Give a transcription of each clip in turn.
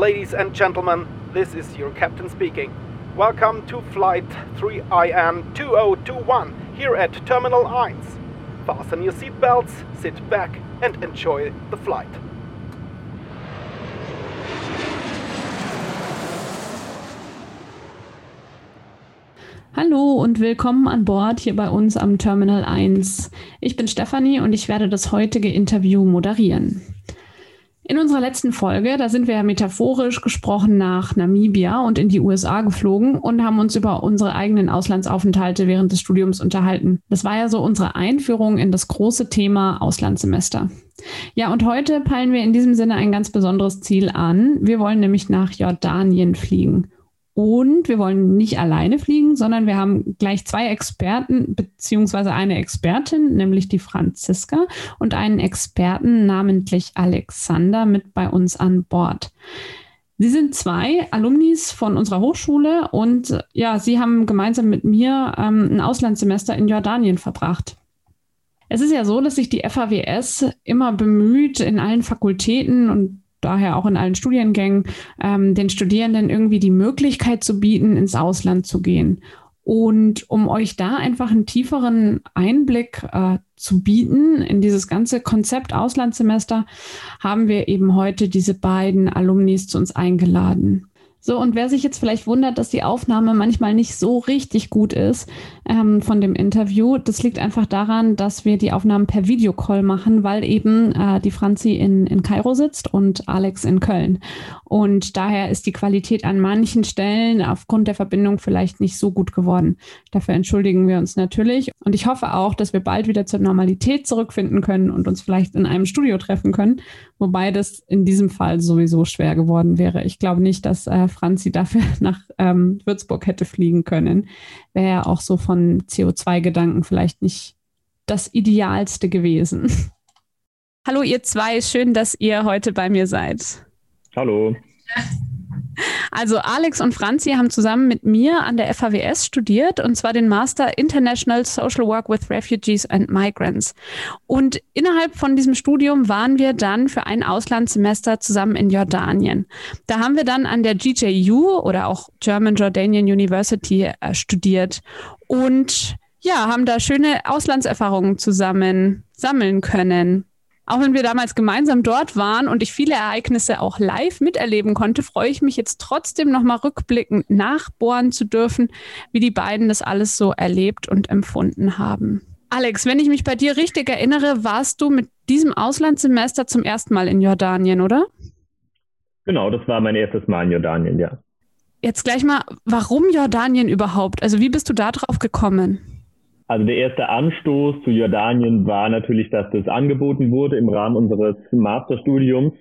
Ladies and gentlemen, this is your captain speaking. Welcome to Flight 3IN 2021 here at Terminal 1. Fasten your seatbelts, sit back, and enjoy the flight. Hallo und willkommen an Bord hier bei uns am Terminal 1. Ich bin Stefanie und ich werde das heutige Interview moderieren. In unserer letzten Folge, da sind wir ja metaphorisch gesprochen nach Namibia und in die USA geflogen und haben uns über unsere eigenen Auslandsaufenthalte während des Studiums unterhalten. Das war ja so unsere Einführung in das große Thema Auslandssemester. Ja, und heute peilen wir in diesem Sinne ein ganz besonderes Ziel an. Wir wollen nämlich nach Jordanien fliegen. Und wir wollen nicht alleine fliegen, sondern wir haben gleich zwei Experten beziehungsweise eine Expertin, nämlich die Franziska, und einen Experten, namentlich Alexander, mit bei uns an Bord. Sie sind zwei Alumnis von unserer Hochschule und ja, sie haben gemeinsam mit mir ähm, ein Auslandssemester in Jordanien verbracht. Es ist ja so, dass sich die FAWS immer bemüht, in allen Fakultäten und daher auch in allen Studiengängen, ähm, den Studierenden irgendwie die Möglichkeit zu bieten, ins Ausland zu gehen. Und um euch da einfach einen tieferen Einblick äh, zu bieten in dieses ganze Konzept Auslandssemester, haben wir eben heute diese beiden Alumnis zu uns eingeladen. So, und wer sich jetzt vielleicht wundert, dass die Aufnahme manchmal nicht so richtig gut ist ähm, von dem Interview, das liegt einfach daran, dass wir die Aufnahmen per Videocall machen, weil eben äh, die Franzi in, in Kairo sitzt und Alex in Köln. Und daher ist die Qualität an manchen Stellen aufgrund der Verbindung vielleicht nicht so gut geworden. Dafür entschuldigen wir uns natürlich. Und ich hoffe auch, dass wir bald wieder zur Normalität zurückfinden können und uns vielleicht in einem Studio treffen können, wobei das in diesem Fall sowieso schwer geworden wäre. Ich glaube nicht, dass äh, Franzi dafür nach ähm, Würzburg hätte fliegen können. Wäre ja auch so von CO2-Gedanken vielleicht nicht das Idealste gewesen. Hallo ihr zwei, schön, dass ihr heute bei mir seid. Hallo. Also Alex und Franzi haben zusammen mit mir an der FAWS studiert und zwar den Master International Social Work with Refugees and Migrants. Und innerhalb von diesem Studium waren wir dann für ein Auslandssemester zusammen in Jordanien. Da haben wir dann an der GJU oder auch German Jordanian University äh, studiert und ja, haben da schöne Auslandserfahrungen zusammen sammeln können. Auch wenn wir damals gemeinsam dort waren und ich viele Ereignisse auch live miterleben konnte, freue ich mich jetzt trotzdem nochmal rückblickend nachbohren zu dürfen, wie die beiden das alles so erlebt und empfunden haben. Alex, wenn ich mich bei dir richtig erinnere, warst du mit diesem Auslandssemester zum ersten Mal in Jordanien, oder? Genau, das war mein erstes Mal in Jordanien, ja. Jetzt gleich mal, warum Jordanien überhaupt? Also wie bist du da drauf gekommen? Also der erste Anstoß zu Jordanien war natürlich, dass das angeboten wurde im Rahmen unseres Masterstudiums.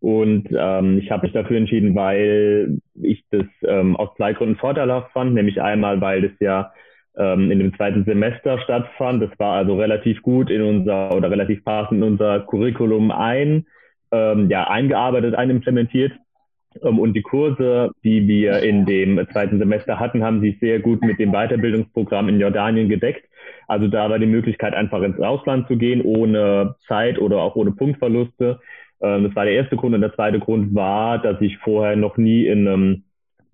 Und ähm, ich habe mich dafür entschieden, weil ich das ähm, aus zwei Gründen vorteilhaft fand. Nämlich einmal, weil das ja ähm, in dem zweiten Semester stattfand. Das war also relativ gut in unser oder relativ passend in unser Curriculum ein, ähm, ja, eingearbeitet, einimplementiert. Ähm, und die Kurse, die wir in dem zweiten Semester hatten, haben sich sehr gut mit dem Weiterbildungsprogramm in Jordanien gedeckt. Also da war die Möglichkeit, einfach ins Ausland zu gehen, ohne Zeit oder auch ohne Punktverluste. Ähm, das war der erste Grund. Und der zweite Grund war, dass ich vorher noch nie in einem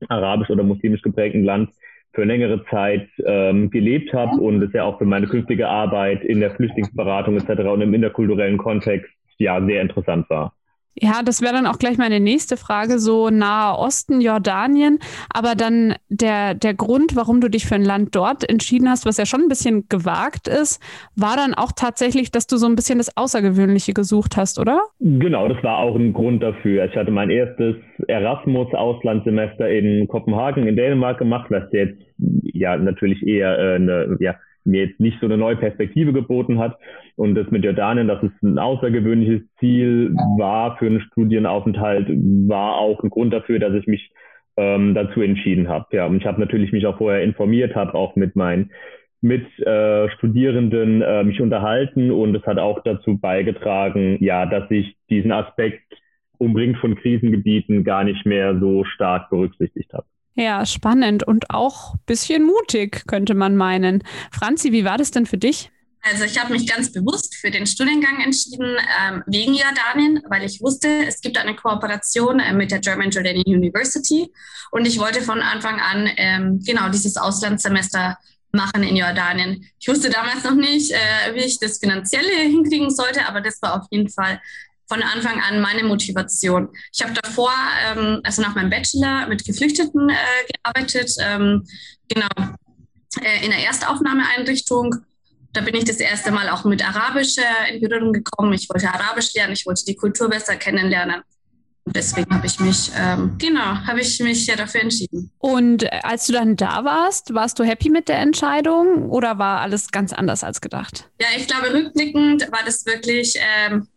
arabisch oder muslimisch geprägten Land für längere Zeit ähm, gelebt habe und es ja auch für meine künftige Arbeit in der Flüchtlingsberatung etc. und im interkulturellen Kontext ja sehr interessant war. Ja, das wäre dann auch gleich meine nächste Frage, so Nahe Osten, Jordanien. Aber dann der, der Grund, warum du dich für ein Land dort entschieden hast, was ja schon ein bisschen gewagt ist, war dann auch tatsächlich, dass du so ein bisschen das Außergewöhnliche gesucht hast, oder? Genau, das war auch ein Grund dafür. Ich hatte mein erstes Erasmus-Auslandssemester in Kopenhagen in Dänemark gemacht, was jetzt ja natürlich eher äh, eine, ja, mir jetzt nicht so eine neue Perspektive geboten hat. Und das mit Jordanien, dass es ein außergewöhnliches Ziel war für einen Studienaufenthalt, war auch ein Grund dafür, dass ich mich ähm, dazu entschieden habe. Ja, und ich habe natürlich mich auch vorher informiert, habe auch mit meinen mit äh, Studierenden äh, mich unterhalten und es hat auch dazu beigetragen, ja, dass ich diesen Aspekt umringt von Krisengebieten gar nicht mehr so stark berücksichtigt habe. Ja, spannend und auch ein bisschen mutig, könnte man meinen. Franzi, wie war das denn für dich? Also ich habe mich ganz bewusst für den Studiengang entschieden, ähm, wegen Jordanien, weil ich wusste, es gibt eine Kooperation äh, mit der German Jordanian University und ich wollte von Anfang an ähm, genau dieses Auslandssemester machen in Jordanien. Ich wusste damals noch nicht, äh, wie ich das finanzielle hinkriegen sollte, aber das war auf jeden Fall von Anfang an meine Motivation. Ich habe davor, ähm, also nach meinem Bachelor, mit Geflüchteten äh, gearbeitet, ähm, genau äh, in der Erstaufnahmeeinrichtung da bin ich das erste Mal auch mit Arabisch äh, in Berührung gekommen. Ich wollte Arabisch lernen, ich wollte die Kultur besser kennenlernen. Und deswegen habe ich mich, ähm, genau, habe ich mich ja dafür entschieden. Und äh, als du dann da warst, warst du happy mit der Entscheidung oder war alles ganz anders als gedacht? Ja, ich glaube, rückblickend war das wirklich ähm,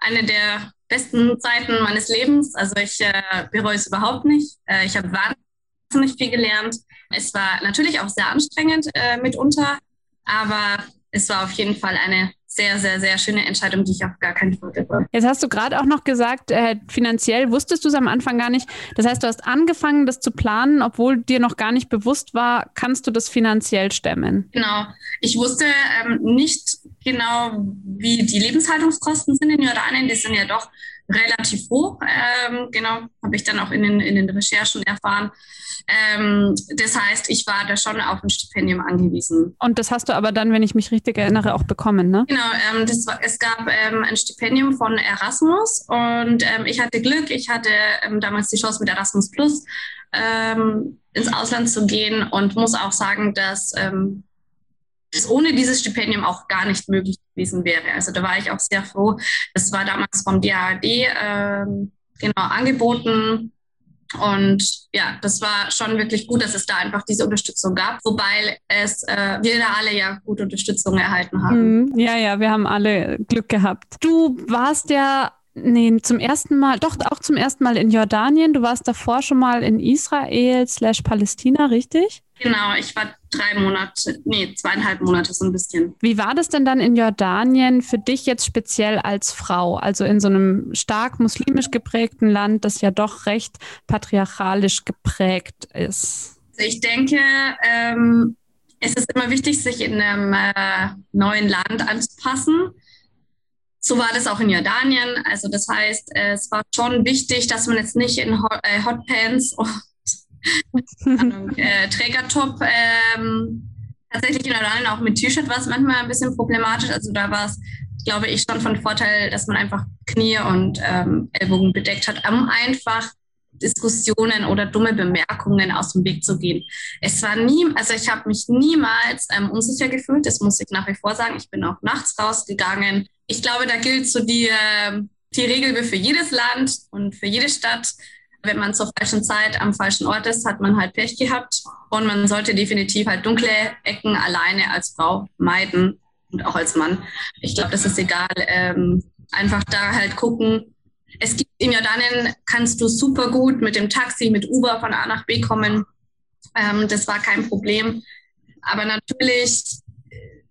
eine der besten Zeiten meines Lebens. Also ich äh, bereue es überhaupt nicht. Äh, ich habe wahnsinnig viel gelernt. Es war natürlich auch sehr anstrengend äh, mitunter, aber es war auf jeden Fall eine sehr, sehr, sehr schöne Entscheidung, die ich auf gar keinen Fall bereue. Jetzt hast du gerade auch noch gesagt, äh, finanziell wusstest du es am Anfang gar nicht. Das heißt, du hast angefangen, das zu planen, obwohl dir noch gar nicht bewusst war, kannst du das finanziell stemmen? Genau. Ich wusste ähm, nicht genau, wie die Lebenshaltungskosten sind in Jordanien. Die sind ja doch relativ hoch. Ähm, genau, habe ich dann auch in den, in den Recherchen erfahren. Ähm, das heißt, ich war da schon auf ein Stipendium angewiesen. Und das hast du aber dann, wenn ich mich richtig erinnere, auch bekommen, ne? Genau, ähm, das war, es gab ähm, ein Stipendium von Erasmus und ähm, ich hatte Glück, ich hatte ähm, damals die Chance mit Erasmus Plus ins Ausland zu gehen und muss auch sagen, dass es ohne dieses Stipendium auch gar nicht möglich gewesen wäre. Also da war ich auch sehr froh. Das war damals vom DAAD genau angeboten und ja, das war schon wirklich gut, dass es da einfach diese Unterstützung gab, wobei es äh, wir da alle ja gute Unterstützung erhalten haben. Mhm. Ja, ja, wir haben alle Glück gehabt. Du warst ja Nee, zum ersten Mal, doch auch zum ersten Mal in Jordanien. Du warst davor schon mal in Israel slash Palästina, richtig? Genau, ich war drei Monate, nee, zweieinhalb Monate so ein bisschen. Wie war das denn dann in Jordanien für dich jetzt speziell als Frau? Also in so einem stark muslimisch geprägten Land, das ja doch recht patriarchalisch geprägt ist. Also ich denke, ähm, es ist immer wichtig, sich in einem äh, neuen Land anzupassen. So war das auch in Jordanien. Also das heißt, es war schon wichtig, dass man jetzt nicht in Hot, äh, Hotpants und äh, Trägertop ähm, tatsächlich in Jordanien auch mit T-Shirt war es manchmal ein bisschen problematisch. Also da war es, glaube ich, schon von Vorteil, dass man einfach Knie und ähm, Ellbogen bedeckt hat, um einfach Diskussionen oder dumme Bemerkungen aus dem Weg zu gehen. Es war nie, also ich habe mich niemals ähm, unsicher gefühlt, das muss ich nach wie vor sagen. Ich bin auch nachts rausgegangen. Ich glaube, da gilt so die, äh, die Regel für jedes Land und für jede Stadt. Wenn man zur falschen Zeit am falschen Ort ist, hat man halt Pech gehabt. Und man sollte definitiv halt dunkle Ecken alleine als Frau meiden und auch als Mann. Ich glaube, das ist egal. Ähm, einfach da halt gucken, es gibt in Jordanien, kannst du super gut mit dem Taxi, mit Uber von A nach B kommen. Ähm, das war kein Problem. Aber natürlich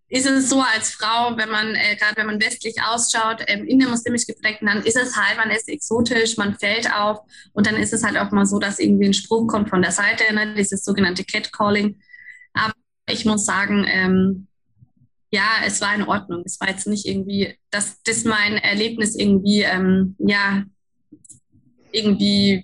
ist es so als Frau, wenn man, äh, gerade wenn man westlich ausschaut, ähm, in der muslimisch geprägten Land, ist es halt, man ist exotisch, man fällt auf und dann ist es halt auch mal so, dass irgendwie ein Spruch kommt von der Seite, ne, dieses sogenannte Catcalling. Aber ich muss sagen, ähm, ja, es war in Ordnung. Es war jetzt nicht irgendwie, dass das mein Erlebnis irgendwie, ähm, ja, irgendwie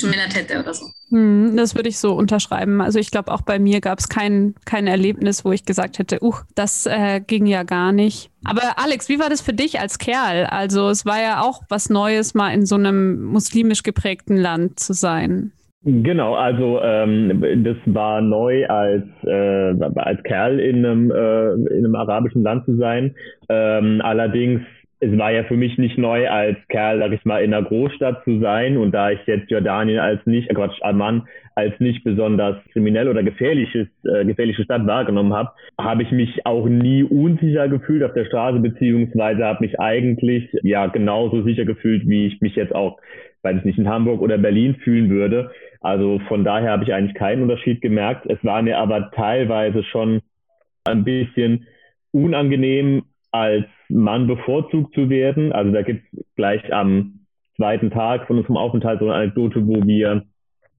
geschmälert hätte oder so. Hm, das würde ich so unterschreiben. Also ich glaube, auch bei mir gab es kein, kein Erlebnis, wo ich gesagt hätte, uh, das äh, ging ja gar nicht. Aber Alex, wie war das für dich als Kerl? Also es war ja auch was Neues, mal in so einem muslimisch geprägten Land zu sein. Genau, also ähm, das war neu als äh, als Kerl in einem äh, in einem arabischen Land zu sein. Ähm, allerdings es war ja für mich nicht neu als Kerl, sag ich mal, in einer Großstadt zu sein und da ich jetzt Jordanien als nicht, äh Quatsch, Amman als nicht besonders kriminell oder gefährliches, äh, gefährliche Stadt wahrgenommen habe, habe ich mich auch nie unsicher gefühlt auf der Straße, beziehungsweise habe mich eigentlich ja genauso sicher gefühlt, wie ich mich jetzt auch weil ich nicht in Hamburg oder Berlin fühlen würde. Also von daher habe ich eigentlich keinen Unterschied gemerkt. Es war mir aber teilweise schon ein bisschen unangenehm, als Mann bevorzugt zu werden. Also da gibt es gleich am zweiten Tag von unserem Aufenthalt so eine Anekdote, wo wir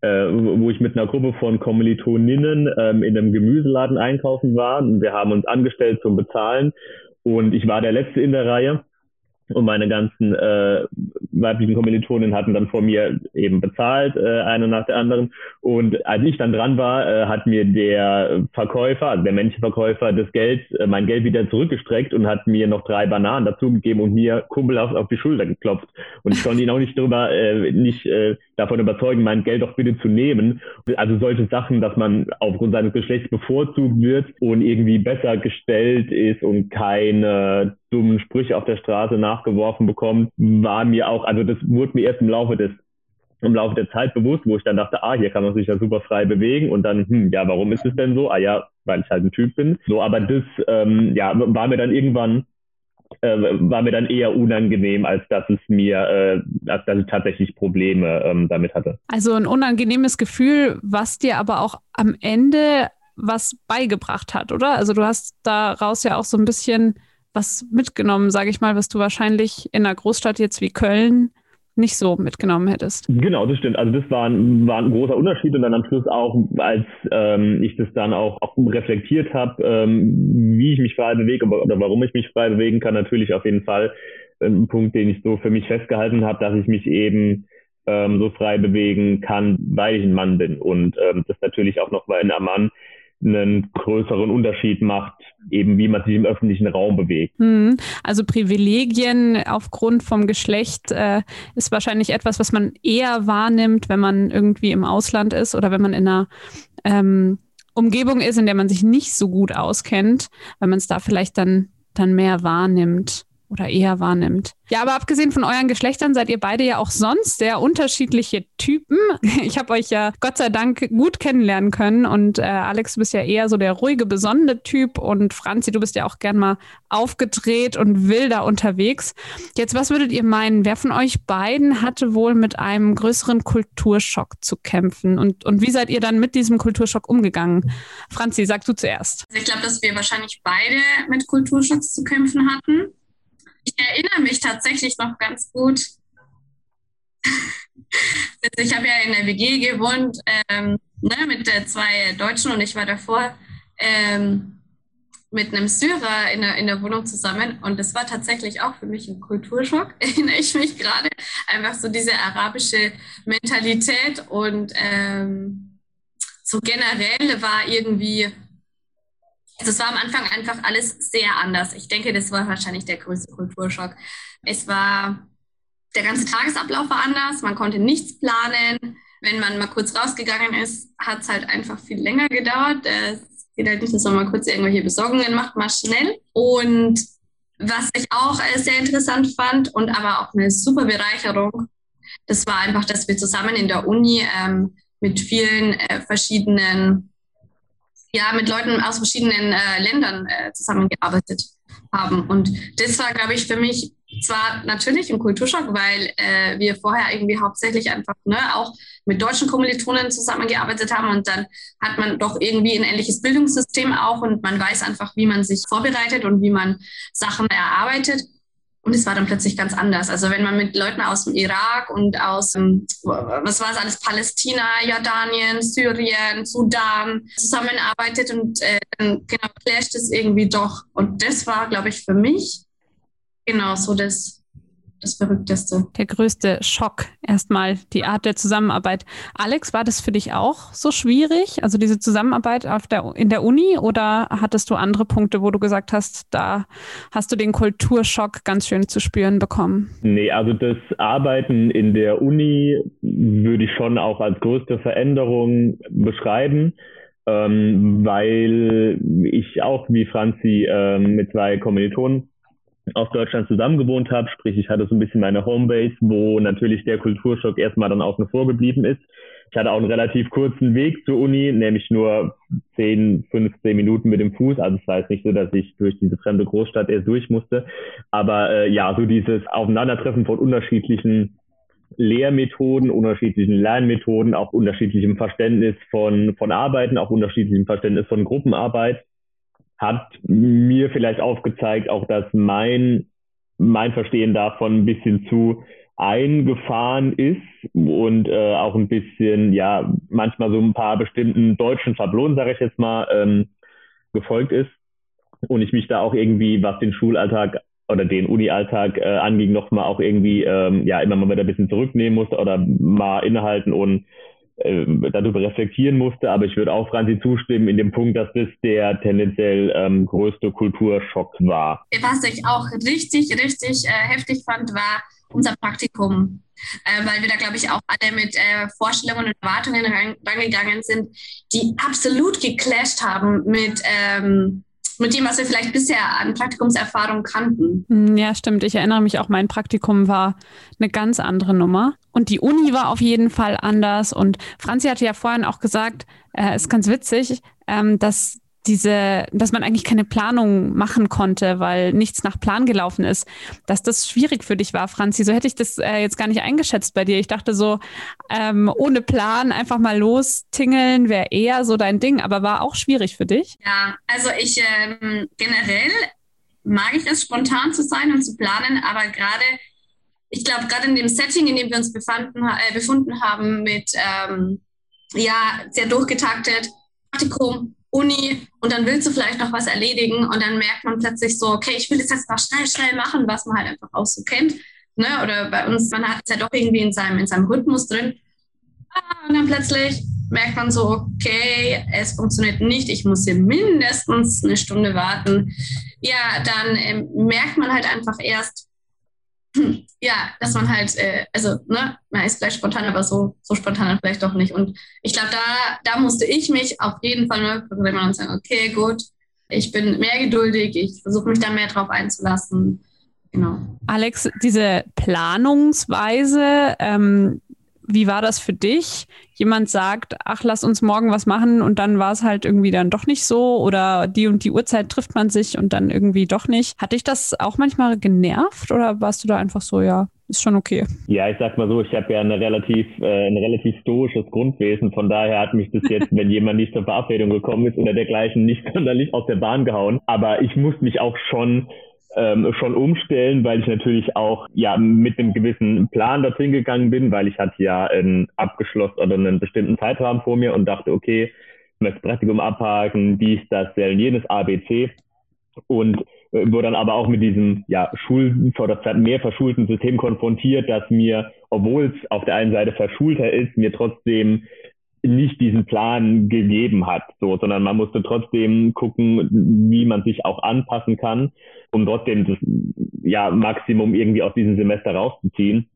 äh, wo ich mit einer Gruppe von Kommilitoninnen ähm, in einem Gemüseladen einkaufen war. Wir haben uns angestellt zum Bezahlen und ich war der Letzte in der Reihe und meine ganzen äh, weiblichen Kommilitonen hatten dann vor mir eben bezahlt, äh, eine nach der anderen. Und als ich dann dran war, äh, hat mir der Verkäufer, also der männliche Verkäufer, das Geld, äh, mein Geld wieder zurückgestreckt und hat mir noch drei Bananen dazugegeben und mir kumpelhaft auf die Schulter geklopft. Und ich konnte ihn auch nicht drüber, äh, nicht äh, davon überzeugen, mein Geld doch bitte zu nehmen. Also solche Sachen, dass man aufgrund seines Geschlechts bevorzugt wird und irgendwie besser gestellt ist und keine dummen Sprüche auf der Straße nachgeworfen bekommt, war mir auch, also das wurde mir erst im Laufe des im Laufe der Zeit bewusst, wo ich dann dachte, ah, hier kann man sich ja super frei bewegen und dann, hm, ja, warum ist es denn so? Ah ja, weil ich halt ein Typ bin. So, aber das, ähm, ja, war mir dann irgendwann äh, war mir dann eher unangenehm, als dass es mir, äh, als dass ich tatsächlich Probleme ähm, damit hatte. Also ein unangenehmes Gefühl, was dir aber auch am Ende was beigebracht hat, oder? Also du hast daraus ja auch so ein bisschen was mitgenommen, sage ich mal, was du wahrscheinlich in einer Großstadt jetzt wie Köln nicht so mitgenommen hättest. Genau, das stimmt. Also das war ein, war ein großer Unterschied und dann am Schluss auch, als ähm, ich das dann auch, auch reflektiert habe, ähm, wie ich mich frei bewege oder warum ich mich frei bewegen kann, natürlich auf jeden Fall ein Punkt, den ich so für mich festgehalten habe, dass ich mich eben ähm, so frei bewegen kann, weil ich ein Mann bin und ähm, das natürlich auch nochmal in Amman einen größeren Unterschied macht, eben wie man sich im öffentlichen Raum bewegt. Hm. Also Privilegien aufgrund vom Geschlecht äh, ist wahrscheinlich etwas, was man eher wahrnimmt, wenn man irgendwie im Ausland ist oder wenn man in einer ähm, Umgebung ist, in der man sich nicht so gut auskennt, weil man es da vielleicht dann, dann mehr wahrnimmt oder eher wahrnimmt. Ja, aber abgesehen von euren Geschlechtern seid ihr beide ja auch sonst sehr unterschiedliche Typen. Ich habe euch ja Gott sei Dank gut kennenlernen können und äh, Alex, du bist ja eher so der ruhige, besonnene Typ und Franzi, du bist ja auch gern mal aufgedreht und wilder unterwegs. Jetzt, was würdet ihr meinen? Wer von euch beiden hatte wohl mit einem größeren Kulturschock zu kämpfen und, und wie seid ihr dann mit diesem Kulturschock umgegangen? Franzi, sag du zuerst. Also ich glaube, dass wir wahrscheinlich beide mit Kulturschocks zu kämpfen hatten erinnere mich tatsächlich noch ganz gut. Also ich habe ja in der WG gewohnt ähm, ne, mit äh, zwei Deutschen und ich war davor ähm, mit einem Syrer in der, in der Wohnung zusammen und das war tatsächlich auch für mich ein Kulturschock, erinnere ich mich gerade. Einfach so diese arabische Mentalität und ähm, so generell war irgendwie also es war am Anfang einfach alles sehr anders. Ich denke, das war wahrscheinlich der größte Kulturschock. Es war, der ganze Tagesablauf war anders, man konnte nichts planen. Wenn man mal kurz rausgegangen ist, hat es halt einfach viel länger gedauert. Es geht halt nicht, dass man mal kurz irgendwelche Besorgungen macht, mal schnell. Und was ich auch äh, sehr interessant fand und aber auch eine super Bereicherung, das war einfach, dass wir zusammen in der Uni ähm, mit vielen äh, verschiedenen ja mit Leuten aus verschiedenen äh, Ländern äh, zusammengearbeitet haben. Und das war, glaube ich, für mich zwar natürlich ein Kulturschock, weil äh, wir vorher irgendwie hauptsächlich einfach ne, auch mit deutschen Kommilitonen zusammengearbeitet haben und dann hat man doch irgendwie ein ähnliches Bildungssystem auch und man weiß einfach, wie man sich vorbereitet und wie man Sachen erarbeitet. Und es war dann plötzlich ganz anders. Also wenn man mit Leuten aus dem Irak und aus, ähm, was war es alles, Palästina, Jordanien, Syrien, Sudan zusammenarbeitet und äh, dann genau clasht es irgendwie doch. Und das war, glaube ich, für mich genau so das das Verrückteste. Der größte Schock erstmal die Art der Zusammenarbeit. Alex, war das für dich auch so schwierig? Also diese Zusammenarbeit auf der, in der Uni oder hattest du andere Punkte, wo du gesagt hast, da hast du den Kulturschock ganz schön zu spüren bekommen? Nee, also das Arbeiten in der Uni würde ich schon auch als größte Veränderung beschreiben. Ähm, weil ich auch wie Franzi ähm, mit zwei Kommilitonen aus Deutschland zusammen gewohnt habe, sprich ich hatte so ein bisschen meine Homebase, wo natürlich der Kulturschock erstmal dann außen vor geblieben ist. Ich hatte auch einen relativ kurzen Weg zur Uni, nämlich nur 10, 15 Minuten mit dem Fuß. Also es war jetzt nicht so, dass ich durch diese fremde Großstadt erst durch musste. Aber äh, ja, so dieses Aufeinandertreffen von unterschiedlichen Lehrmethoden, unterschiedlichen Lernmethoden, auch unterschiedlichem Verständnis von, von Arbeiten, auch unterschiedlichem Verständnis von Gruppenarbeit hat mir vielleicht aufgezeigt, auch dass mein, mein Verstehen davon ein bisschen zu eingefahren ist und äh, auch ein bisschen, ja, manchmal so ein paar bestimmten deutschen Schablonen, sage ich jetzt mal, ähm, gefolgt ist. Und ich mich da auch irgendwie, was den Schulalltag oder den Uni-Alltag äh, anging, nochmal auch irgendwie, ähm, ja, immer mal wieder ein bisschen zurücknehmen musste oder mal innehalten und darüber reflektieren musste. Aber ich würde auch Franzi zustimmen in dem Punkt, dass das der tendenziell ähm, größte Kulturschock war. Was ich auch richtig, richtig äh, heftig fand, war unser Praktikum. Äh, weil wir da, glaube ich, auch alle mit äh, Vorstellungen und Erwartungen rangegangen sind, die absolut geclasht haben mit ähm, mit dem, was wir vielleicht bisher an Praktikumserfahrung kannten. Hm, ja, stimmt. Ich erinnere mich auch, mein Praktikum war eine ganz andere Nummer. Und die Uni war auf jeden Fall anders. Und Franzi hatte ja vorhin auch gesagt, äh, ist ganz witzig, ähm, dass diese, dass man eigentlich keine Planung machen konnte, weil nichts nach Plan gelaufen ist, dass das schwierig für dich war, Franzi. So hätte ich das äh, jetzt gar nicht eingeschätzt bei dir. Ich dachte so, ähm, ohne Plan einfach mal lostingeln wäre eher so dein Ding, aber war auch schwierig für dich. Ja, also ich ähm, generell mag ich es, spontan zu sein und zu planen, aber gerade, ich glaube, gerade in dem Setting, in dem wir uns befanden, äh, befunden haben, mit ähm, ja, sehr durchgetaktet, Praktikum, Uni und dann willst du vielleicht noch was erledigen und dann merkt man plötzlich so, okay, ich will das jetzt mal schnell, schnell machen, was man halt einfach auch so kennt. Ne? Oder bei uns, man hat es ja doch irgendwie in seinem, in seinem Rhythmus drin. Ah, und dann plötzlich merkt man so, okay, es funktioniert nicht, ich muss hier mindestens eine Stunde warten. Ja, dann ähm, merkt man halt einfach erst, ja, dass man halt, äh, also, ne, man ist vielleicht spontan, aber so, so spontan vielleicht doch nicht. Und ich glaube, da, da musste ich mich auf jeden Fall neu programmieren und sagen, okay, gut, ich bin mehr geduldig, ich versuche mich da mehr drauf einzulassen. Genau. Alex, diese Planungsweise, ähm, wie war das für dich? Jemand sagt, ach, lass uns morgen was machen und dann war es halt irgendwie dann doch nicht so oder die und die Uhrzeit trifft man sich und dann irgendwie doch nicht. Hat dich das auch manchmal genervt oder warst du da einfach so, ja, ist schon okay? Ja, ich sag mal so, ich habe ja eine relativ, äh, ein relativ stoisches Grundwesen. Von daher hat mich das jetzt, wenn jemand nicht zur Verabredung gekommen ist oder dergleichen, nicht sonderlich aus der Bahn gehauen. Aber ich muss mich auch schon ähm, schon umstellen, weil ich natürlich auch ja mit einem gewissen Plan dorthin gegangen bin, weil ich hatte ja ein abgeschlossen oder einen bestimmten Zeitrahmen vor mir und dachte, okay, ich möchte Praktikum abhaken, dies, das, jenes, ABC und äh, wurde dann aber auch mit diesem ja Schul Zeit mehr verschulten System konfrontiert, dass mir, obwohl es auf der einen Seite verschulter ist, mir trotzdem nicht diesen Plan gegeben hat, so, sondern man musste trotzdem gucken, wie man sich auch anpassen kann, um trotzdem das ja, Maximum irgendwie aus diesem Semester rauszuziehen.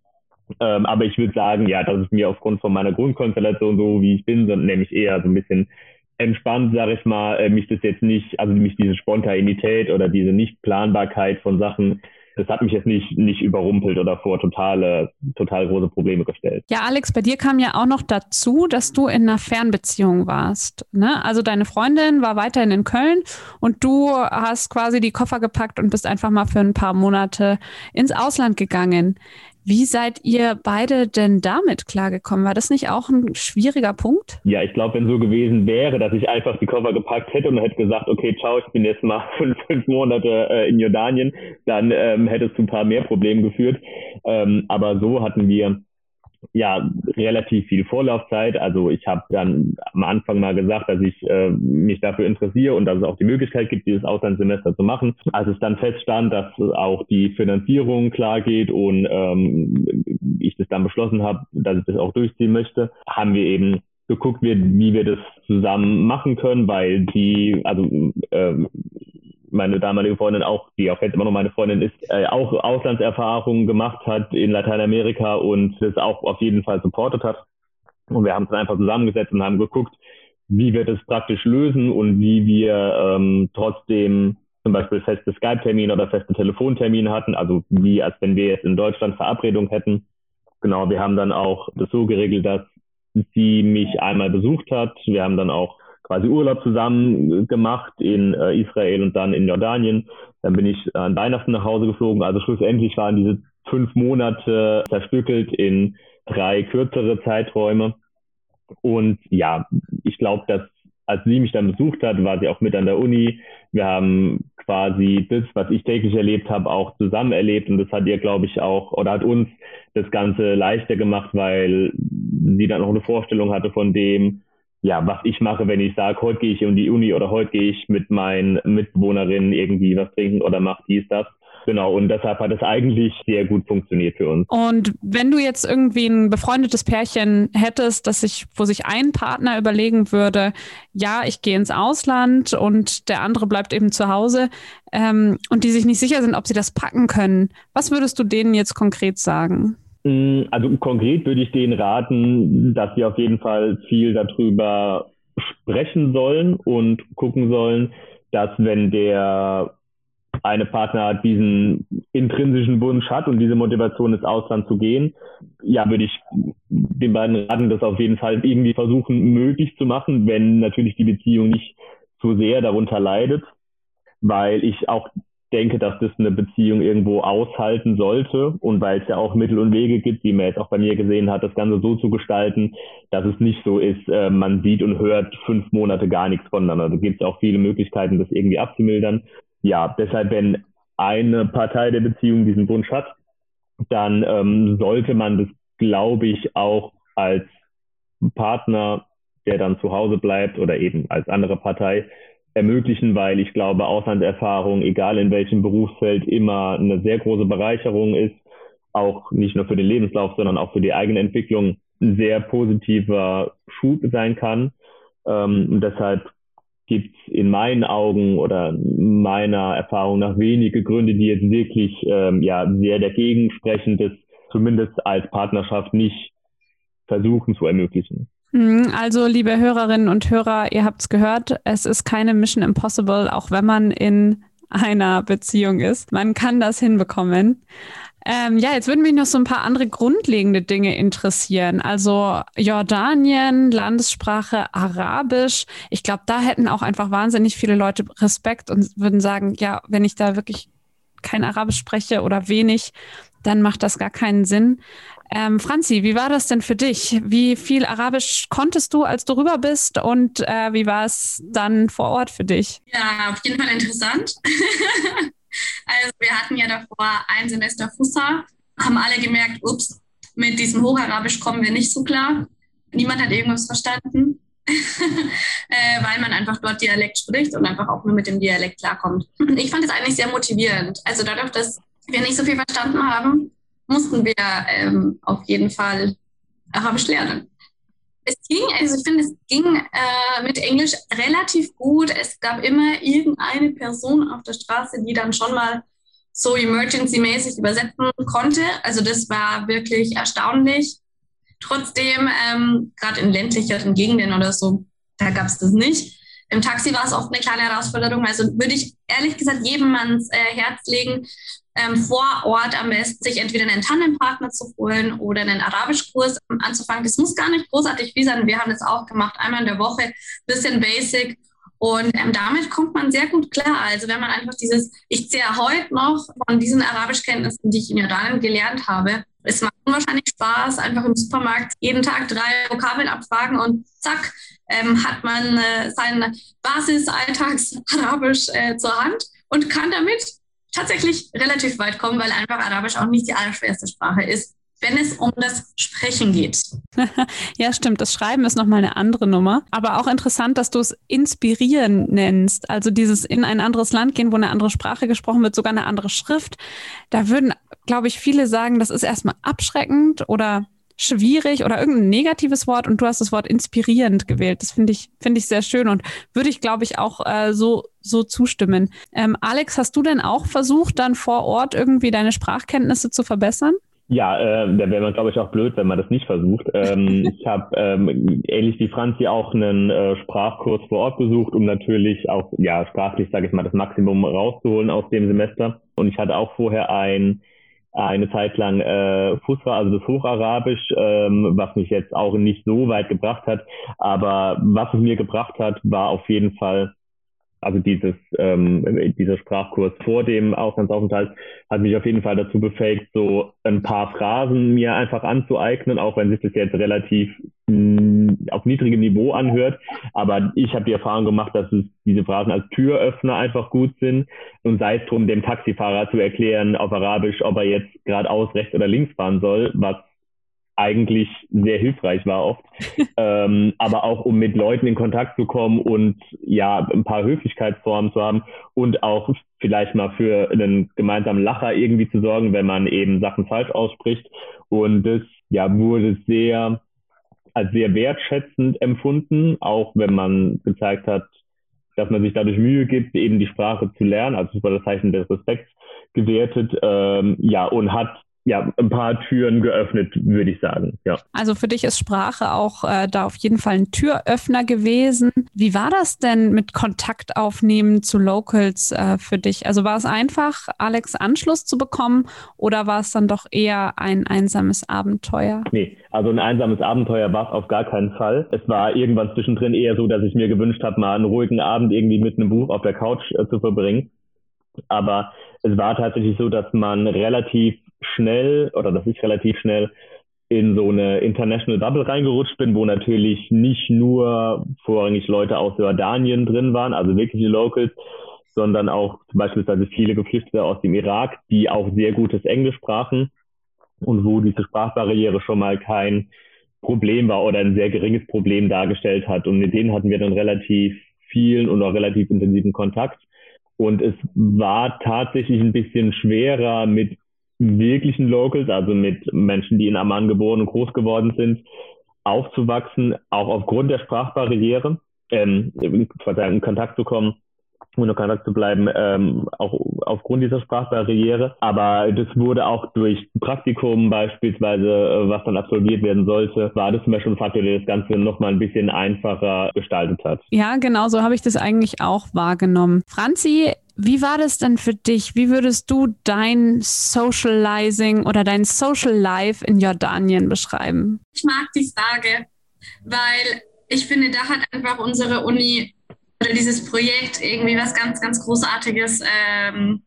Ähm, aber ich würde sagen, ja, das ist mir aufgrund von meiner Grundkonstellation so, wie ich bin, sondern nämlich eher so ein bisschen entspannt, sage ich mal, äh, mich das jetzt nicht, also mich diese Spontanität oder diese Nichtplanbarkeit von Sachen das hat mich jetzt nicht, nicht überrumpelt oder vor totale, total große Probleme gestellt. Ja, Alex, bei dir kam ja auch noch dazu, dass du in einer Fernbeziehung warst. Ne? Also deine Freundin war weiterhin in Köln und du hast quasi die Koffer gepackt und bist einfach mal für ein paar Monate ins Ausland gegangen. Wie seid ihr beide denn damit klargekommen? War das nicht auch ein schwieriger Punkt? Ja, ich glaube, wenn so gewesen wäre, dass ich einfach die Koffer gepackt hätte und hätte gesagt, okay, ciao, ich bin jetzt mal fünf, fünf Monate äh, in Jordanien, dann ähm, hätte es zu ein paar mehr Problemen geführt. Ähm, aber so hatten wir ja relativ viel Vorlaufzeit. Also ich habe dann am Anfang mal gesagt, dass ich äh, mich dafür interessiere und dass es auch die Möglichkeit gibt, dieses Auslandssemester zu machen. Als es dann feststand, dass auch die Finanzierung klar geht und ähm, ich das dann beschlossen habe, dass ich das auch durchziehen möchte, haben wir eben geguckt, wie, wie wir das zusammen machen können, weil die, also ähm, meine damalige Freundin auch, die auch jetzt immer noch meine Freundin ist, äh, auch Auslandserfahrungen gemacht hat in Lateinamerika und das auch auf jeden Fall supportet hat. Und wir haben es dann einfach zusammengesetzt und haben geguckt, wie wir das praktisch lösen und wie wir ähm, trotzdem zum Beispiel feste Skype-Termine oder feste Telefontermine hatten, also wie als wenn wir jetzt in Deutschland Verabredung hätten. Genau, wir haben dann auch das so geregelt, dass sie mich einmal besucht hat. Wir haben dann auch quasi Urlaub zusammen gemacht in äh, Israel und dann in Jordanien. Dann bin ich an Weihnachten nach Hause geflogen. Also schlussendlich waren diese fünf Monate zerstückelt in drei kürzere Zeiträume. Und ja, ich glaube, dass als sie mich dann besucht hat, war sie auch mit an der Uni. Wir haben quasi das, was ich täglich erlebt habe, auch zusammen erlebt. Und das hat ihr, glaube ich, auch, oder hat uns das Ganze leichter gemacht, weil sie dann auch eine Vorstellung hatte von dem, ja, was ich mache, wenn ich sage, heute gehe ich in die Uni oder heute gehe ich mit meinen Mitbewohnerinnen irgendwie was trinken oder mache dies, das. Genau, und deshalb hat es eigentlich sehr gut funktioniert für uns. Und wenn du jetzt irgendwie ein befreundetes Pärchen hättest, dass sich, wo sich ein Partner überlegen würde, ja, ich gehe ins Ausland und der andere bleibt eben zu Hause ähm, und die sich nicht sicher sind, ob sie das packen können, was würdest du denen jetzt konkret sagen? Also konkret würde ich denen raten, dass sie auf jeden Fall viel darüber sprechen sollen und gucken sollen, dass wenn der eine Partner diesen intrinsischen Wunsch hat und diese Motivation ins Ausland zu gehen, ja, würde ich den beiden raten, das auf jeden Fall irgendwie versuchen, möglich zu machen, wenn natürlich die Beziehung nicht zu sehr darunter leidet, weil ich auch denke, dass das eine Beziehung irgendwo aushalten sollte und weil es ja auch Mittel und Wege gibt, wie man jetzt auch bei mir gesehen hat, das Ganze so zu gestalten, dass es nicht so ist, äh, man sieht und hört fünf Monate gar nichts voneinander. Da gibt es auch viele Möglichkeiten, das irgendwie abzumildern ja, deshalb, wenn eine Partei der Beziehung diesen Wunsch hat, dann ähm, sollte man das, glaube ich, auch als Partner, der dann zu Hause bleibt oder eben als andere Partei ermöglichen, weil ich glaube, Auslandserfahrung, egal in welchem Berufsfeld, immer eine sehr große Bereicherung ist, auch nicht nur für den Lebenslauf, sondern auch für die eigene Entwicklung ein sehr positiver Schub sein kann. Ähm, und deshalb gibt es in meinen Augen oder meiner Erfahrung nach wenige Gründe, die jetzt wirklich ähm, ja, sehr dagegen sprechen, das zumindest als Partnerschaft nicht versuchen zu ermöglichen. Mhm, also, liebe Hörerinnen und Hörer, ihr habt es gehört, es ist keine Mission Impossible, auch wenn man in einer Beziehung ist. Man kann das hinbekommen. Ähm, ja, jetzt würden mich noch so ein paar andere grundlegende Dinge interessieren. Also Jordanien, Landessprache Arabisch. Ich glaube, da hätten auch einfach wahnsinnig viele Leute Respekt und würden sagen, ja, wenn ich da wirklich kein Arabisch spreche oder wenig, dann macht das gar keinen Sinn. Ähm, Franzi, wie war das denn für dich? Wie viel Arabisch konntest du, als du rüber bist und äh, wie war es dann vor Ort für dich? Ja, auf jeden Fall interessant. Also wir hatten ja davor ein Semester Fusa, haben alle gemerkt, ups, mit diesem Hocharabisch kommen wir nicht so klar. Niemand hat irgendwas verstanden, äh, weil man einfach dort Dialekt spricht und einfach auch nur mit dem Dialekt klarkommt. Ich fand es eigentlich sehr motivierend. Also dadurch, dass wir nicht so viel verstanden haben, mussten wir ähm, auf jeden Fall Arabisch lernen. Es ging, also ich finde, es ging äh, mit Englisch relativ gut. Es gab immer irgendeine Person auf der Straße, die dann schon mal so emergency-mäßig übersetzen konnte. Also das war wirklich erstaunlich. Trotzdem, ähm, gerade in ländlicheren Gegenden oder so, da gab es das nicht. Im Taxi war es oft eine kleine Herausforderung. Also würde ich ehrlich gesagt jedem ans äh, Herz legen, ähm, vor Ort am besten sich entweder einen Tandempartner zu holen oder einen Arabischkurs anzufangen. Das muss gar nicht großartig viel sein. Wir haben das auch gemacht, einmal in der Woche, bisschen basic. Und ähm, damit kommt man sehr gut klar. Also wenn man einfach dieses, ich zehre heute noch von diesen Arabischkenntnissen, die ich in Jordanien gelernt habe, es macht unwahrscheinlich Spaß, einfach im Supermarkt jeden Tag drei Vokabeln abfragen und zack, ähm, hat man äh, sein Basis-Alltags-Arabisch äh, zur Hand und kann damit tatsächlich relativ weit kommen, weil einfach Arabisch auch nicht die allerschwerste Sprache ist, wenn es um das Sprechen geht. ja, stimmt. Das Schreiben ist nochmal eine andere Nummer. Aber auch interessant, dass du es inspirieren nennst. Also dieses in ein anderes Land gehen, wo eine andere Sprache gesprochen wird, sogar eine andere Schrift. Da würden, glaube ich, viele sagen, das ist erstmal abschreckend oder schwierig oder irgendein negatives Wort und du hast das Wort inspirierend gewählt. Das finde ich, finde ich sehr schön und würde ich, glaube ich, auch äh, so, so zustimmen. Ähm, Alex, hast du denn auch versucht, dann vor Ort irgendwie deine Sprachkenntnisse zu verbessern? Ja, äh, da wäre man, glaube ich, auch blöd, wenn man das nicht versucht. Ähm, ich habe ähm, ähnlich wie Franzi auch einen äh, Sprachkurs vor Ort besucht, um natürlich auch ja sprachlich, sage ich mal, das Maximum rauszuholen aus dem Semester. Und ich hatte auch vorher ein eine Zeit lang äh, Fusra, also das Hocharabisch, ähm, was mich jetzt auch nicht so weit gebracht hat. Aber was es mir gebracht hat, war auf jeden Fall, also dieses, ähm, dieser Sprachkurs vor dem Auslandsaufenthalt hat mich auf jeden Fall dazu befähigt, so ein paar Phrasen mir einfach anzueignen, auch wenn sich das jetzt relativ mh, auf niedrigem Niveau anhört. Aber ich habe die Erfahrung gemacht, dass es diese Phrasen als Türöffner einfach gut sind und sei es drum, dem Taxifahrer zu erklären auf Arabisch, ob er jetzt geradeaus, rechts oder links fahren soll, was eigentlich sehr hilfreich war oft. ähm, aber auch um mit Leuten in Kontakt zu kommen und ja, ein paar Höflichkeitsformen zu haben und auch vielleicht mal für einen gemeinsamen Lacher irgendwie zu sorgen, wenn man eben Sachen falsch ausspricht. Und das ja wurde sehr als sehr wertschätzend empfunden, auch wenn man gezeigt hat, dass man sich dadurch Mühe gibt, eben die Sprache zu lernen. Also es das Zeichen des Respekts gewertet, ähm, ja, und hat ja, ein paar Türen geöffnet, würde ich sagen. Ja. Also für dich ist Sprache auch äh, da auf jeden Fall ein Türöffner gewesen. Wie war das denn mit Kontakt aufnehmen zu Locals äh, für dich? Also war es einfach, Alex Anschluss zu bekommen oder war es dann doch eher ein einsames Abenteuer? Nee, also ein einsames Abenteuer war es auf gar keinen Fall. Es war irgendwann zwischendrin eher so, dass ich mir gewünscht habe, mal einen ruhigen Abend irgendwie mit einem Buch auf der Couch äh, zu verbringen. Aber es war tatsächlich so, dass man relativ schnell oder dass ich relativ schnell in so eine International Bubble reingerutscht bin, wo natürlich nicht nur vorrangig Leute aus Jordanien drin waren, also wirkliche Locals, sondern auch beispielsweise viele Geflüchtete aus dem Irak, die auch sehr gutes Englisch sprachen und wo diese Sprachbarriere schon mal kein Problem war oder ein sehr geringes Problem dargestellt hat. Und mit denen hatten wir dann relativ vielen und auch relativ intensiven Kontakt. Und es war tatsächlich ein bisschen schwerer mit wirklichen Locals, also mit Menschen, die in Amman geboren und groß geworden sind, aufzuwachsen, auch aufgrund der Sprachbarriere, ähm, in Kontakt zu kommen und in Kontakt zu bleiben, ähm, auch aufgrund dieser Sprachbarriere. Aber das wurde auch durch Praktikum beispielsweise, äh, was dann absolviert werden sollte, war das zum Beispiel ein Faktor, der das Ganze nochmal ein bisschen einfacher gestaltet hat. Ja, genau so habe ich das eigentlich auch wahrgenommen. Franzi, wie war das denn für dich? Wie würdest du dein Socializing oder dein Social Life in Jordanien beschreiben? Ich mag die Frage, weil ich finde, da hat einfach unsere Uni oder dieses Projekt irgendwie was ganz, ganz Großartiges ähm,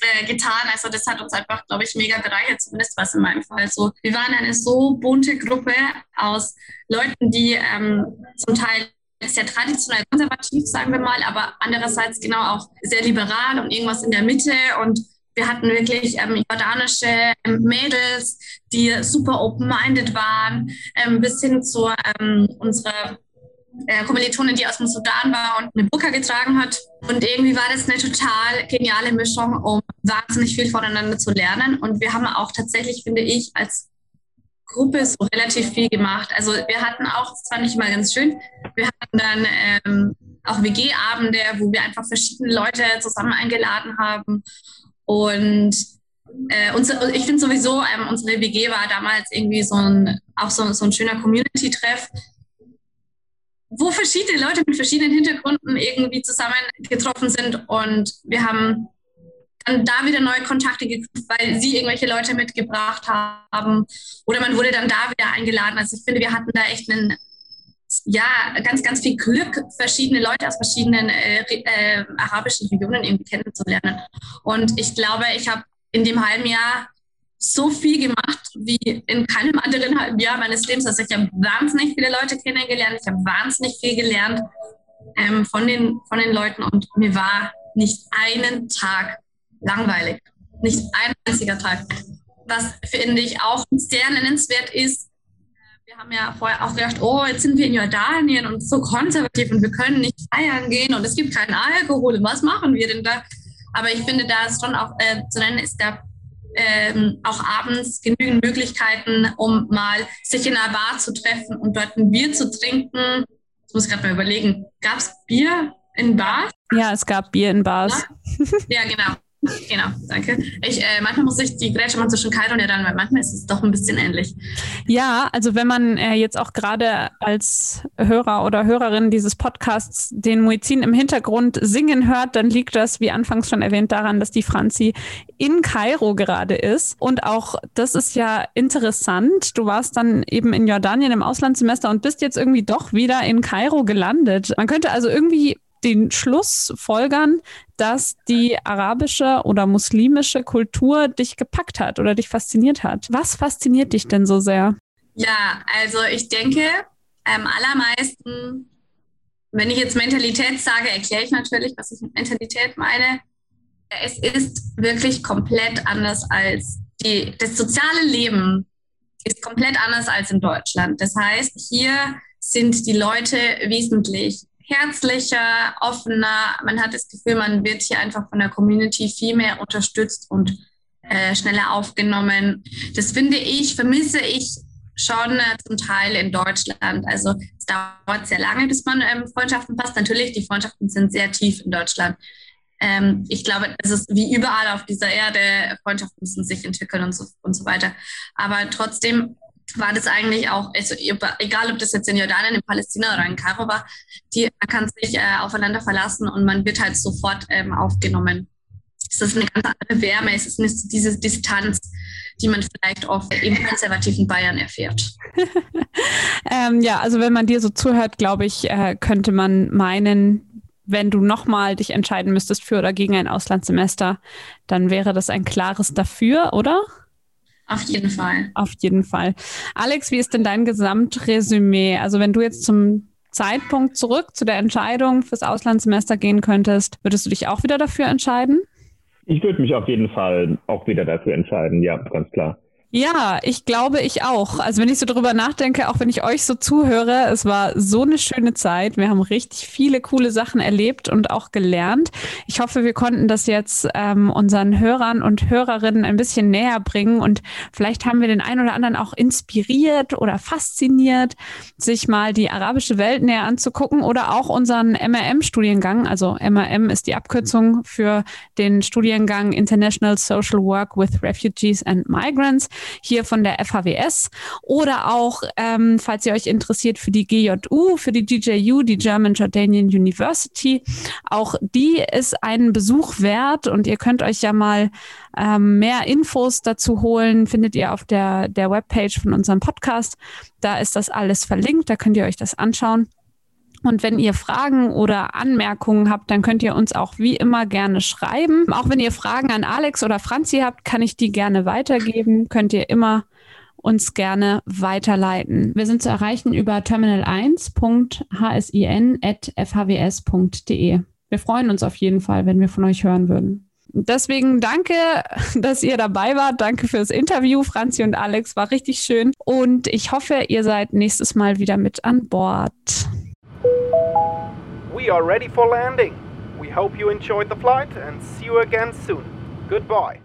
äh, getan. Also das hat uns einfach, glaube ich, mega bereichert, zumindest was in meinem Fall so. Wir waren eine so bunte Gruppe aus Leuten, die ähm, zum Teil sehr traditionell konservativ, sagen wir mal, aber andererseits genau auch sehr liberal und irgendwas in der Mitte und wir hatten wirklich ähm, jordanische ähm, Mädels, die super open-minded waren, ähm, bis hin zu ähm, unserer äh, Kommilitonin, die aus dem Sudan war und eine Burka getragen hat. Und irgendwie war das eine total geniale Mischung, um wahnsinnig viel voneinander zu lernen. Und wir haben auch tatsächlich, finde ich, als Gruppe so relativ viel gemacht. Also wir hatten auch, das fand ich mal ganz schön, wir hatten dann ähm, auch WG-Abende, wo wir einfach verschiedene Leute zusammen eingeladen haben. Und äh, unser, ich finde sowieso, ähm, unsere WG war damals irgendwie so ein, auch so, so ein schöner Community-Treff, wo verschiedene Leute mit verschiedenen Hintergründen irgendwie zusammengetroffen sind. Und wir haben dann da wieder neue Kontakte geknüpft, weil sie irgendwelche Leute mitgebracht haben. Oder man wurde dann da wieder eingeladen. Also ich finde, wir hatten da echt einen, ja, ganz, ganz viel Glück, verschiedene Leute aus verschiedenen äh, äh, arabischen Regionen irgendwie kennenzulernen. Und ich glaube, ich habe in dem halben Jahr so viel gemacht wie in keinem anderen Jahr meines Lebens. Also ich habe wahnsinnig viele Leute kennengelernt, ich habe wahnsinnig viel gelernt ähm, von, den, von den Leuten und mir war nicht einen Tag langweilig. Nicht ein einziger Tag. Was finde ich auch sehr nennenswert ist, wir haben ja vorher auch gedacht, oh, jetzt sind wir in Jordanien und so konservativ und wir können nicht feiern gehen und es gibt keinen Alkohol. Was machen wir denn da? Aber ich finde, da ist schon auch äh, zu nennen, ist da ähm, auch abends genügend Möglichkeiten, um mal sich in einer Bar zu treffen und dort ein Bier zu trinken. Ich muss gerade mal überlegen, gab es Bier in Bars? Ja, es gab Bier in Bars. Ja, ja genau. Genau, danke. Ich, äh, manchmal muss ich die Grätsche machen zwischen Kairo und Iran, weil manchmal ist es doch ein bisschen ähnlich. Ja, also wenn man äh, jetzt auch gerade als Hörer oder Hörerin dieses Podcasts den Muizin im Hintergrund singen hört, dann liegt das, wie anfangs schon erwähnt, daran, dass die Franzi in Kairo gerade ist. Und auch das ist ja interessant. Du warst dann eben in Jordanien im Auslandssemester und bist jetzt irgendwie doch wieder in Kairo gelandet. Man könnte also irgendwie den Schluss folgern, dass die arabische oder muslimische Kultur dich gepackt hat oder dich fasziniert hat. Was fasziniert dich denn so sehr? Ja, also ich denke, ähm, allermeisten, wenn ich jetzt Mentalität sage, erkläre ich natürlich, was ich mit Mentalität meine. Es ist wirklich komplett anders als die, das soziale Leben ist komplett anders als in Deutschland. Das heißt, hier sind die Leute wesentlich herzlicher, offener. Man hat das Gefühl, man wird hier einfach von der Community viel mehr unterstützt und äh, schneller aufgenommen. Das finde ich, vermisse ich schon äh, zum Teil in Deutschland. Also es dauert sehr lange, bis man ähm, Freundschaften passt. Natürlich, die Freundschaften sind sehr tief in Deutschland. Ähm, ich glaube, es ist wie überall auf dieser Erde, Freundschaften müssen sich entwickeln und so, und so weiter. Aber trotzdem war das eigentlich auch, also egal ob das jetzt in Jordanien, in Palästina oder in Kairo war, die, man kann sich äh, aufeinander verlassen und man wird halt sofort ähm, aufgenommen. Es ist eine ganz andere Wärme, es ist nicht diese Distanz, die man vielleicht oft im konservativen Bayern erfährt. ähm, ja, also wenn man dir so zuhört, glaube ich, äh, könnte man meinen, wenn du nochmal dich entscheiden müsstest für oder gegen ein Auslandssemester, dann wäre das ein klares dafür, oder? Auf jeden Fall. Auf jeden Fall. Alex, wie ist denn dein Gesamtresümee? Also wenn du jetzt zum Zeitpunkt zurück zu der Entscheidung fürs Auslandssemester gehen könntest, würdest du dich auch wieder dafür entscheiden? Ich würde mich auf jeden Fall auch wieder dafür entscheiden, ja, ganz klar. Ja, ich glaube, ich auch. Also wenn ich so drüber nachdenke, auch wenn ich euch so zuhöre, es war so eine schöne Zeit. Wir haben richtig viele coole Sachen erlebt und auch gelernt. Ich hoffe, wir konnten das jetzt ähm, unseren Hörern und Hörerinnen ein bisschen näher bringen und vielleicht haben wir den einen oder anderen auch inspiriert oder fasziniert, sich mal die arabische Welt näher anzugucken oder auch unseren MRM-Studiengang. Also MRM ist die Abkürzung für den Studiengang International Social Work with Refugees and Migrants hier von der FHWS oder auch, ähm, falls ihr euch interessiert für die GJU, für die GJU, die German Jordanian University. Auch die ist einen Besuch wert und ihr könnt euch ja mal ähm, mehr Infos dazu holen, findet ihr auf der, der Webpage von unserem Podcast. Da ist das alles verlinkt, da könnt ihr euch das anschauen. Und wenn ihr Fragen oder Anmerkungen habt, dann könnt ihr uns auch wie immer gerne schreiben. Auch wenn ihr Fragen an Alex oder Franzi habt, kann ich die gerne weitergeben. Könnt ihr immer uns gerne weiterleiten. Wir sind zu erreichen über terminal1.hsin.fhws.de. Wir freuen uns auf jeden Fall, wenn wir von euch hören würden. Deswegen danke, dass ihr dabei wart. Danke fürs Interview, Franzi und Alex. War richtig schön. Und ich hoffe, ihr seid nächstes Mal wieder mit an Bord. We are ready for landing. We hope you enjoyed the flight and see you again soon. Goodbye.